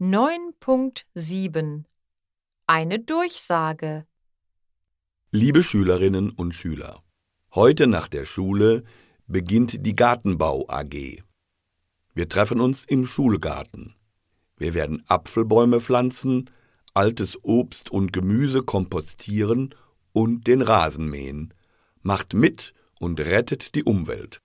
9.7 Eine Durchsage Liebe Schülerinnen und Schüler, heute nach der Schule beginnt die Gartenbau AG. Wir treffen uns im Schulgarten. Wir werden Apfelbäume pflanzen, altes Obst und Gemüse kompostieren und den Rasen mähen. Macht mit und rettet die Umwelt.